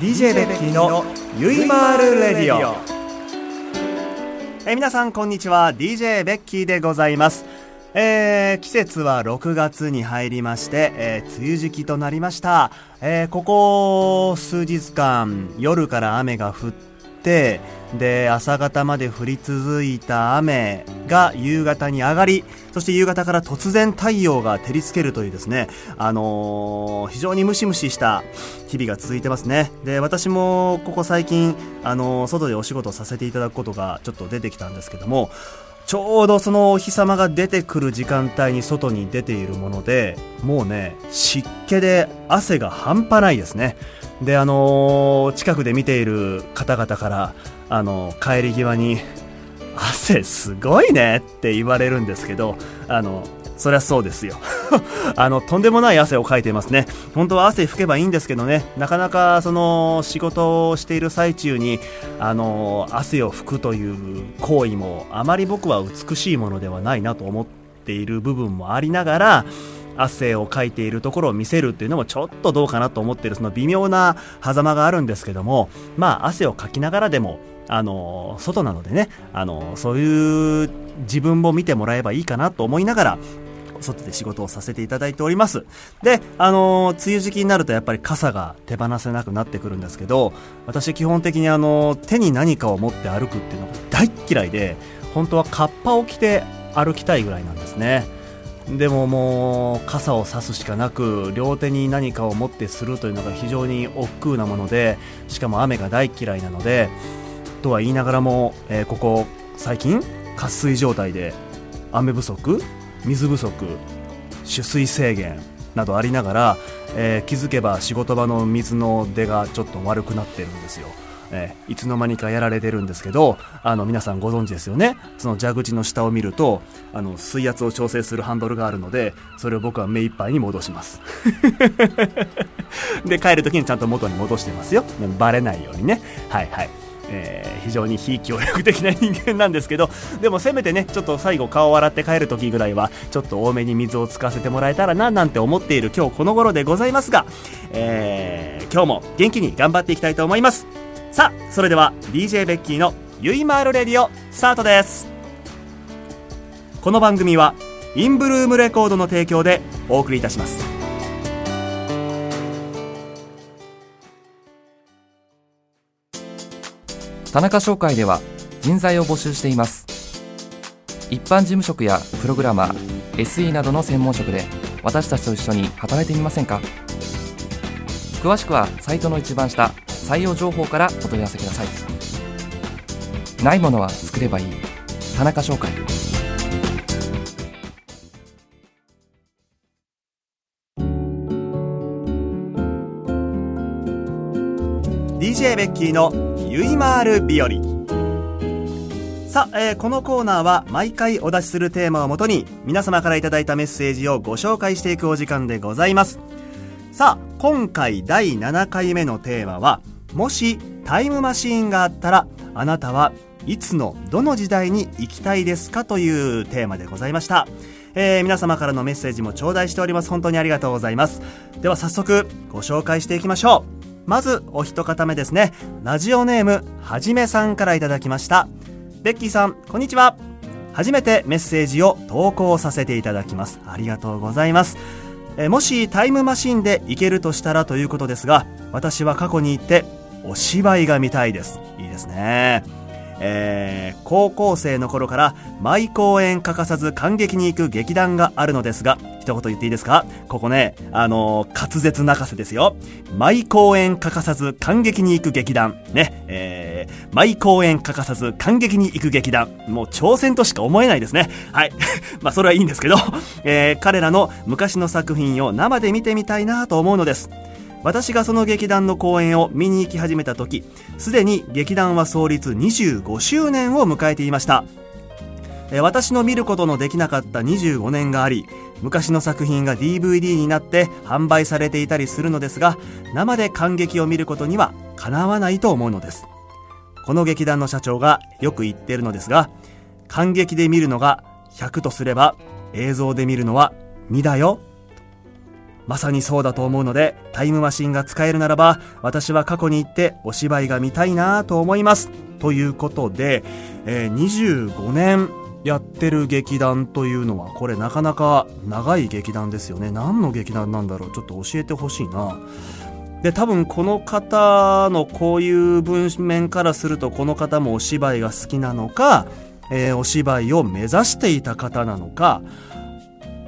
DJ ベッキーのゆいまーるレディオ。えー皆さんこんにちは。DJ ベッキーでございます。えー季節は6月に入りまして、えー梅雨時期となりました、えーここ数日間夜から雨が降っててで朝方まで降り続いた雨が夕方に上がりそして夕方から突然太陽が照りつけるというですね、あのー非常にムシムシした日々が続いてますね。で私もここ最近、あのー外でお仕事させていただくことがちょっと出てきたんですけどもちょうどそのお日様が出てくる時間帯に外に出ているものでもうね湿気で汗が半端ないですね。であのー近くで見ている方々からあのー帰り際に汗すごいねって言われるんですけどあのそりゃそうですよ。あのとんでもない汗をかいていますね。本当は汗拭けばいいんですけどね。なかなかその仕事をしている最中にあの汗を拭くという行為もあまり僕は美しいものではないなと思っている部分もありながら汗をかいているところを見せるっていうのもちょっとどうかなと思っているその微妙な狭間があるんですけども。まあ汗をかきながらでもあの外なのでね。あのそういう自分も見てもらえばいいかなと思いながら外で仕事をさせていただいております。であの梅雨時期になるとやっぱり傘が手放せなくなってくるんですけど私基本的にあの手に何かを持って歩くっていうのが大っ嫌いで本当はカッパを着て歩きたいぐらいなんですね。でももう傘を差すしかなく両手に何かを持ってするというのが非常に億劫なものでしかも雨が大嫌いなのでとは言いながらも、えーここ最近渇水状態で雨不足水不足取水制限などありながら、えー気づけば仕事場の水の出がちょっと悪くなってるんですよ。えーいつの間にかやられてるんですけどあの皆さんご存知ですよね。その蛇口の下を見るとあの水圧を調整するハンドルがあるのでそれを僕は目いっぱいに戻します。で帰る時にちゃんと元に戻してますよ。バレないようにね。はいはい。えー非常に非協力的な人間なんですけど でもせめてねちょっと最後顔を洗って帰る時ぐらいはちょっと多めに水をつかせてもらえたらななんて思っている今日この頃でございますが、えー今日も元気に頑張っていきたいと思います。さあそれでは DJ ベッキーのゆいまーるレディオスタートです。この番組はインブルームレコードの提供でお送りいたします。田中商会では人材を募集しています。一般事務職やプログラマー SE などの専門職で私たちと一緒に働いてみませんか？詳しくはサイトの一番下採用情報からお問い合わせください。ないものは作ればいい。田中商会。DJ ベッキーのゆいまーる日和。さあ、えーこのコーナーは毎回お出しするテーマをもとに皆様からいただいたメッセージをご紹介していくお時間でございます。さあ今回第7回目のテーマはもしタイムマシーンがあったらあなたはいつのどの時代に行きたいですかというテーマでございました。えー皆様からのメッセージも頂戴しております。本当にありがとうございます。では早速ご紹介していきましょう。まずお一方目ですね。ラジオネームはじめさんからいただきました。ベッキーさんこんにちは。初めてメッセージを投稿させていただきます。ありがとうございます。えもしタイムマシンで行けるとしたらということですが私は過去に行ってお芝居が見たいです。いいですね。えー高校生の頃から毎公演欠かさず感激に行く劇団があるのですが一言言っていいですか？ここねあのー滑舌泣かせですよ。毎公演欠かさず感激に行く劇団。ね。えー毎公演欠かさず感激に行く劇団。もう挑戦としか思えないですね。はい。まあそれはいいんですけど、えー彼らの昔の作品を生で見てみたいなと思うのです。私がその劇団の公演を見に行き始めた時すでに劇団は創立25周年を迎えていました。私の見ることのできなかった25年があり昔の作品が DVD になって販売されていたりするのですが生で感激を見ることにはかなわないと思うのです。この劇団の社長がよく言ってるのですが感激で見るのが100とすれば映像で見るのは2だよ。まさにそうだと思うので、タイムマシンが使えるならば、私は過去に行ってお芝居が見たいなと思います。ということで、えー、25年やってる劇団というのは、これなかなか長い劇団ですよね。何の劇団なんだろう？ちょっと教えてほしいな。で、多分この方のこういう文面からすると、この方もお芝居が好きなのか、えー、お芝居を目指していた方なのか、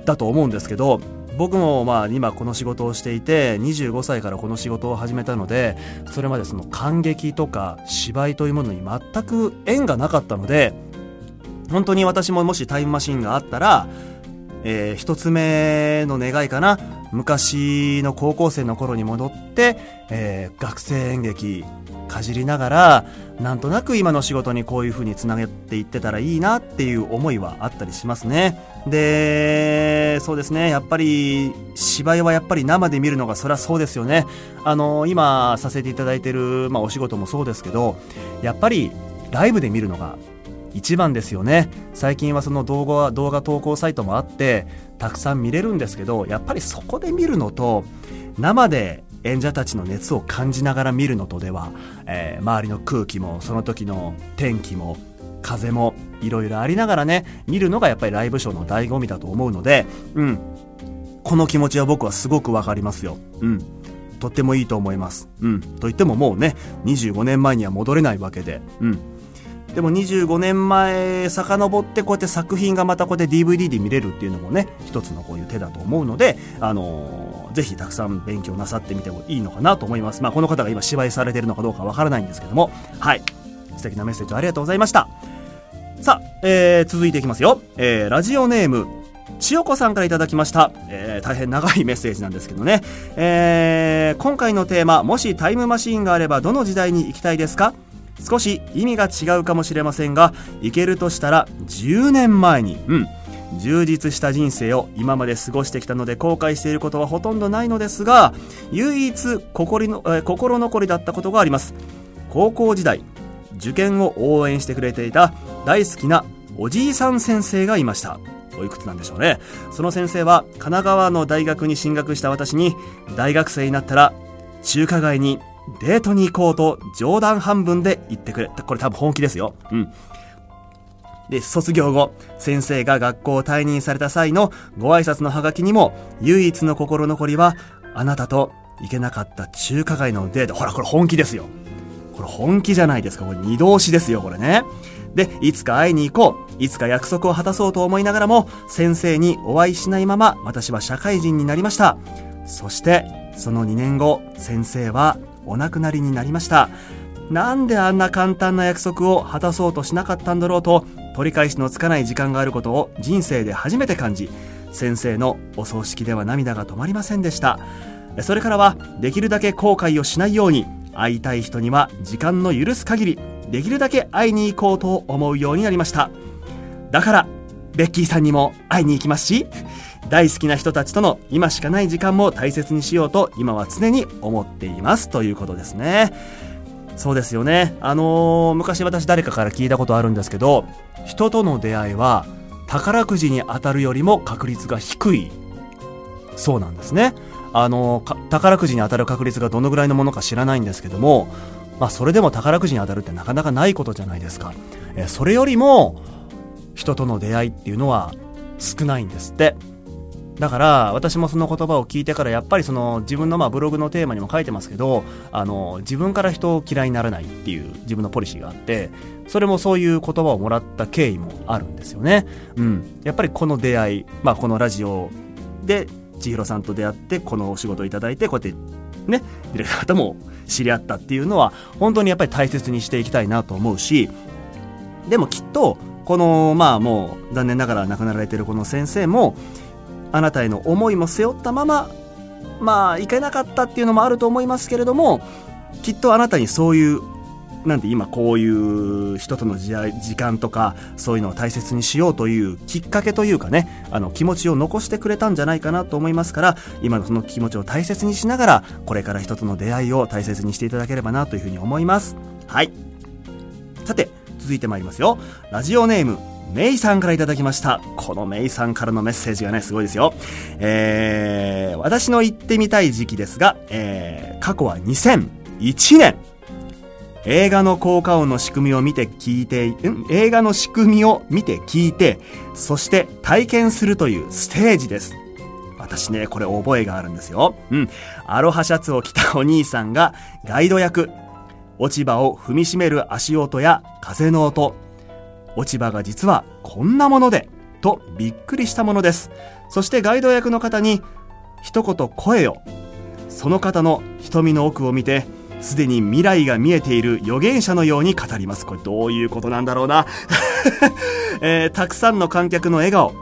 だと思うんですけど、僕もまあ今この仕事をしていて25歳からこの仕事を始めたのでそれまでその感激とか芝居というものに全く縁がなかったので本当に私ももしタイムマシンがあったら、えー、一つ目の願いかな。昔の高校生の頃に戻って、えー、学生演劇かじりながらなんとなく今の仕事にこういう風につなげていってたらいいなっていう思いはあったりしますね。でそうですね。やっぱり芝居はやっぱり生で見るのがそりゃそうですよね。あの今させていただいてる、まあ、お仕事もそうですけどやっぱりライブで見るのが一番ですよね。最近はその動画動画投稿サイトもあってたくさん見れるんですけどやっぱりそこで見るのと生で演者たちの熱を感じながら見るのとでは、えー、周りの空気もその時の天気も風もいろいろありながらね見るのがやっぱりライブショーの醍醐味だと思うのでうん。この気持ちは僕はすごくわかりますよ。うん。とってもいいと思います。うん。と言ってももうね25年前には戻れないわけで。うん。でも25年前遡ってこうやって作品がまたこうやって DVD で見れるっていうのもね一つのこういう手だと思うのであのー、ぜひたくさん勉強なさってみてもいいのかなと思います。まあこの方が今芝居されてるのかどうかわからないんですけども。はい。素敵なメッセージありがとうございました。さあ、えー、続いていきますよ、えー、ラジオネーム千代子さんからいただきました、えー、大変長いメッセージなんですけどね、えー、今回のテーマもしタイムマシーンがあればどの時代に行きたいですか？少し意味が違うかもしれませんがいけるとしたら10年前にうん充実した人生を今まで過ごしてきたので後悔していることはほとんどないのですが唯一心の、え心残りだったことがあります。高校時代受験を応援してくれていた大好きなおじいさん先生がいました。おいくつなんでしょうね。その先生は神奈川の大学に進学した私に大学生になったら中華街にデートに行こうと冗談半分で言ってくれ。これ多分本気ですよ。うん。で、卒業後、先生が学校を退任された際のご挨拶のハガキにも、唯一の心残りは、あなたと行けなかった中華街のデート。ほら、これ本気ですよ。これ本気じゃないですか。これ二度押しですよ、これね。で、いつか会いに行こう。いつか約束を果たそうと思いながらも、先生にお会いしないまま、私は社会人になりました。そして、その2年後、先生はお亡くなりになりました。なんであんな簡単な約束を果たそうとしなかったんだろうと取り返しのつかない時間があることを人生で初めて感じ先生のお葬式では涙が止まりませんでした。それからはできるだけ後悔をしないように会いたい人には時間の許す限りできるだけ会いに行こうと思うようになりました。だからベッキーさんにも会いに行きますし大好きな人たちとの今しかない時間も大切にしようと今は常に思っています。ということですね。そうですよね。あのー、昔私誰かから聞いたことあるんですけど人との出会いは宝くじに当たるよりも確率が低い。そうなんですね。あのー、宝くじに当たる確率がどのぐらいのものか知らないんですけどもまあそれでも宝くじに当たるってなかなかないことじゃないですか。えそれよりも人との出会いっていうのは少ないんですって。だから私もその言葉を聞いてからやっぱりその自分のまあブログのテーマにも書いてますけどあの自分から人を嫌いにならないっていう自分のポリシーがあってそれもそういう言葉をもらった経緯もあるんですよね。うん、やっぱりこの出会い、まあ、このラジオで千尋さんと出会ってこのお仕事をいただいてこうやってねディレクターとも知り合ったっていうのは本当にやっぱり大切にしていきたいなと思うしでもきっとこのまあもう残念ながら亡くなられてるこの先生もあなたへの思いも背負ったまままあいけなかったっていうのもあると思いますけれどもきっとあなたにそういうなんで今こういう人との時間とかそういうのを大切にしようというきっかけというかねあの気持ちを残してくれたんじゃないかなと思いますから今のその気持ちを大切にしながらこれから人との出会いを大切にしていただければなというふうに思います。はい。さて続いてまいりますよ。ラジオネームメイさんからいただきました。このメイさんからのメッセージがね、すごいですよ。えー、私の行ってみたい時期ですが、えー、過去は2001年。映画の効果音の仕組みを見て聞いて、ん？映画の仕組みを見て聞いて、そして体験するというステージです。私ね、これ覚えがあるんですよ。うん。アロハシャツを着たお兄さんがガイド役。落ち葉を踏みしめる足音や風の音。落ち葉が実はこんなもので、とびっくりしたものです。そしてガイド役の方に、一言声を。その方の瞳の奥を見て、すでに未来が見えている預言者のように語ります。これどういうことなんだろうな。えーたくさんの観客の笑顔、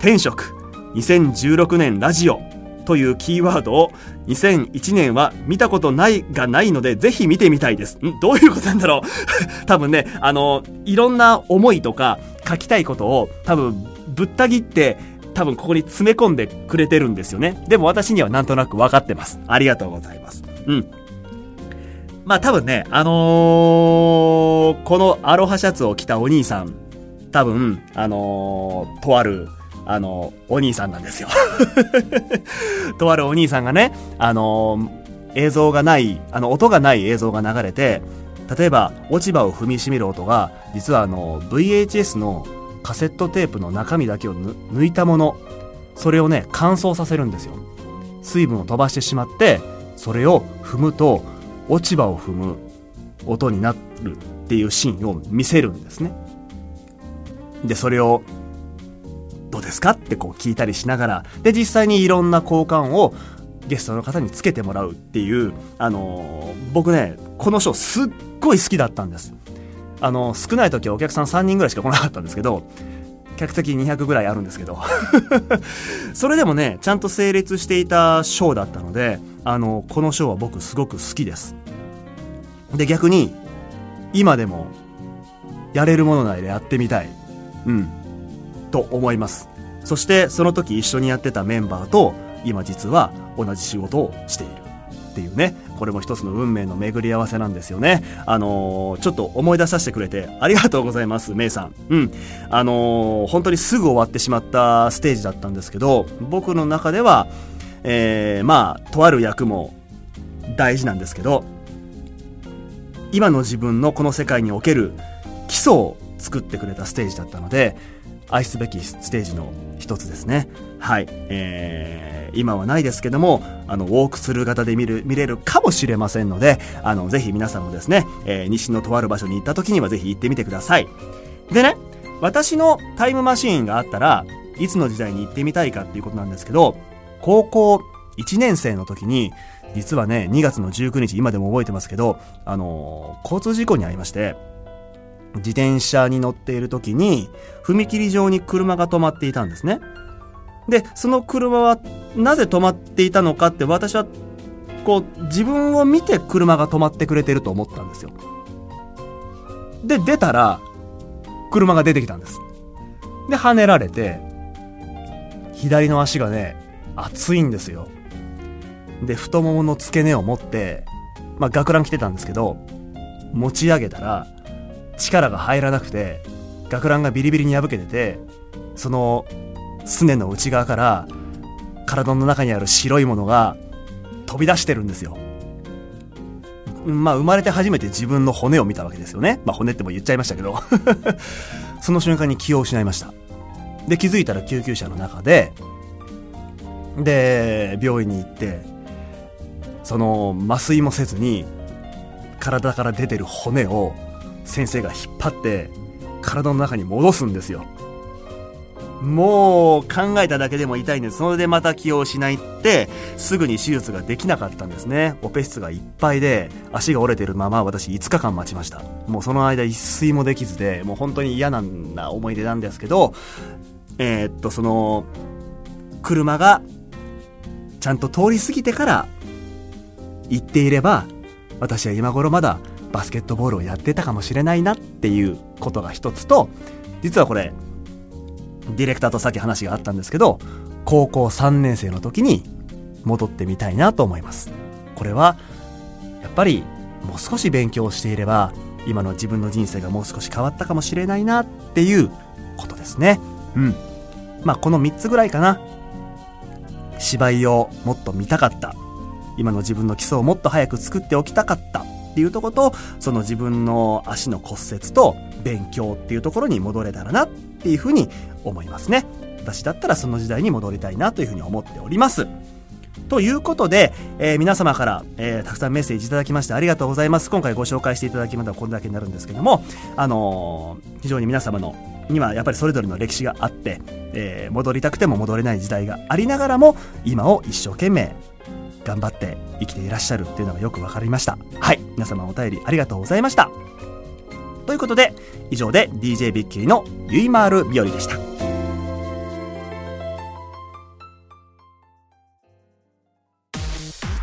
天職、2016年ラジオというキーワードを2001年は見たことないがないのでぜひ見てみたいです。ん？どういうことなんだろう？多分ね、あの、いろんな思いとか書きたいことを多分ぶった切って多分ここに詰め込んでくれてるんですよね。でも私にはなんとなく分かってます。ありがとうございます。うん。まあ多分ね、あのーこのアロハシャツを着たお兄さん、多分、あのーとある、あのお兄さんなんですよ。とあるお兄さんがね、あの映像がない、あの、音がない映像が流れて、例えば、落ち葉を踏みしめる音が、実はあの、VHS のカセットテープの中身だけを抜いたもの、それをね、乾燥させるんですよ。水分を飛ばしてしまって、それを踏むと、落ち葉を踏む音になるっていうシーンを見せるんですね。で、それを、ですか？ってこう聞いたりしながら、で、実際にいろんな交換をゲストの方につけてもらうっていう、あのー僕ね、このショーすっごい好きだったんです。あの少ない時はお客さん3人ぐらいしか来なかったんですけど、客席200ぐらいあるんですけど、それでもね、ちゃんと成立していたショーだったので、あのこのショーは僕すごく好きです。で、逆に、今でも、やれるもの内でやってみたい。うん。と思います。そして、その時一緒にやってたメンバーと、今実は同じ仕事をしている。っていうね。これも一つの運命の巡り合わせなんですよね。あのーちょっと思い出させてくれてありがとうございます、メイさん。うん。あのー本当にすぐ終わってしまったステージだったんですけど、僕の中では、えー、まあ、とある役も大事なんですけど、今の自分のこの世界における基礎を作ってくれたステージだったので、愛すべきステージの一つですね。はい。えー、今はないですけども、あの、ウォークスルー型で見る、見れるかもしれませんので、あの、ぜひ皆さんもですね、えー西のとある場所に行った時にはぜひ行ってみてください。でね、私のタイムマシーンがあったらいつの時代に行ってみたいかっていうことなんですけど高校1年生の時に実はね2月の19日今でも覚えてますけどあのー交通事故に遭いまして自転車に乗っている時に踏切上に車が止まっていたんですねでその車はなぜ止まっていたのかって私はこう自分を見て車が止まってくれてると思ったんですよで出たら車が出てきたんです。で、跳ねられて、左の足がね、熱いんですよ。で、太ももの付け根を持って、まあ、学ラン着てたんですけど、持ち上げたら、力が入らなくて、学ランがビリビリに破けてて、その、すねの内側から、体の中にある白いものが飛び出してるんですよ。まあ、生まれて初めて自分の骨を見たわけですよね。まあ、骨っても言っちゃいましたけど。その瞬間に気を失いました。で、気づいたら救急車の中で、で、病院に行って、その麻酔もせずに、体から出てる骨を先生が引っ張って、体の中に戻すんですよ。もう考えただけでも痛いんです。それでまた気を失いって、すぐに手術ができなかったんですね。オペ室がいっぱいで、足が折れてるまま私5日間待ちました。もうその間一睡もできずで、もう本当に嫌な思い出なんですけど、えーっと、その、車がちゃんと通り過ぎてから行っていれば、私は今頃まだバスケットボールをやってたかもしれないなっていうことが一つと、実はこれ、ディレクターとさっき話があったんですけど、高校3年生の時に戻ってみたいなと思います。これは、やっぱりもう少し勉強していれば、今の自分の人生がもう少し変わったかもしれないなっていうことですね。うん。まあ、この3つぐらいかな。芝居をもっと見たかった。今の自分の基礎をもっと早く作っておきたかったっていうとこと、その自分の足の骨折と勉強っていうところに戻れたらなっていうふうに思いますね。私だったらその時代に戻りたいなというふうに思っております。ということで、えー、皆様から、えー、たくさんメッセージいただきましてありがとうございます。今回ご紹介していただきましたこれだけになるんですけども、あのー、非常に皆様のにはやっぱりそれぞれの歴史があって、え、戻りたくても戻れない時代がありながらも今を一生懸命頑張って生きていらっしゃるっていうのがよく分かりました。はい。皆様お便りありがとうございました。ということで以上で DJ ビッキーのゆいまーる日和でした。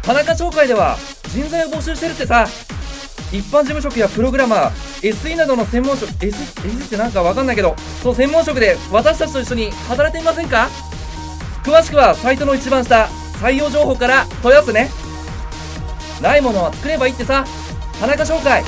田中町会では人材を募集してるってさ。一般事務職やプログラマー SE などの専門職 SE, SE ってなんかわかんないけどその専門職で私たちと一緒に働いてみませんか？詳しくはサイトの一番下採用情報から問い合わせね。ないものは作ればいいってさ。田中紹介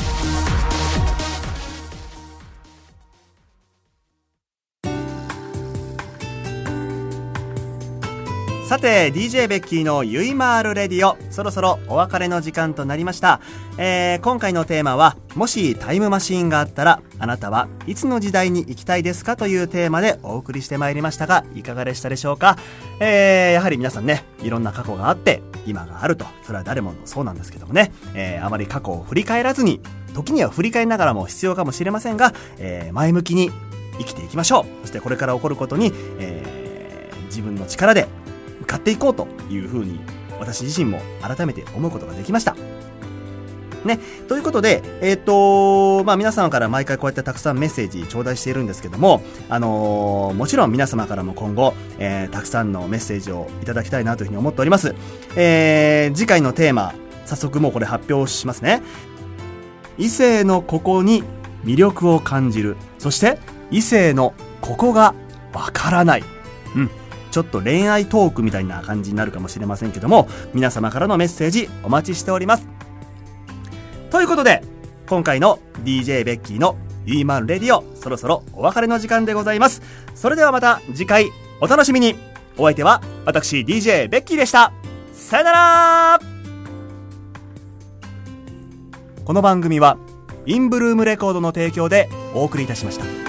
さて DJ ベッキーのゆいまーるレディオそろそろお別れの時間となりました、えー、今回のテーマはもしタイムマシーンがあったらあなたはいつの時代に行きたいですかというテーマでお送りしてまいりましたがいかがでしたでしょうか、えー、やはり皆さんねいろんな過去があって今があると。それは誰もそうなんですけどもね、えー、あまり過去を振り返らずに時には振り返りながらも必要かもしれませんが、えー、前向きに生きていきましょう。そしてこれから起こることに、えー、自分の力で向かっていこうというふうに私自身も改めて思うことができました。ね。ということで、えっ、ー、とまあ皆様から毎回こうやってたくさんメッセージ頂戴しているんですけども、あのー、もちろん皆様からも今後、えー、たくさんのメッセージをいただきたいなというふうに思っております。えー、次回のテーマ、早速もうこれ発表しますね。異性のここに魅力を感じる。そして、異性のここがわからない。うん。ちょっと恋愛トークみたいな感じになるかもしれませんけども、皆様からのメッセージお待ちしております。ということで、今回の DJ ベッキーのユーマンレディオ、そろそろお別れの時間でございます。それではまた次回お楽しみに。お相手は私 DJ ベッキーでした。さよならこの番組はインブルームレコードの提供でお送りいたしました。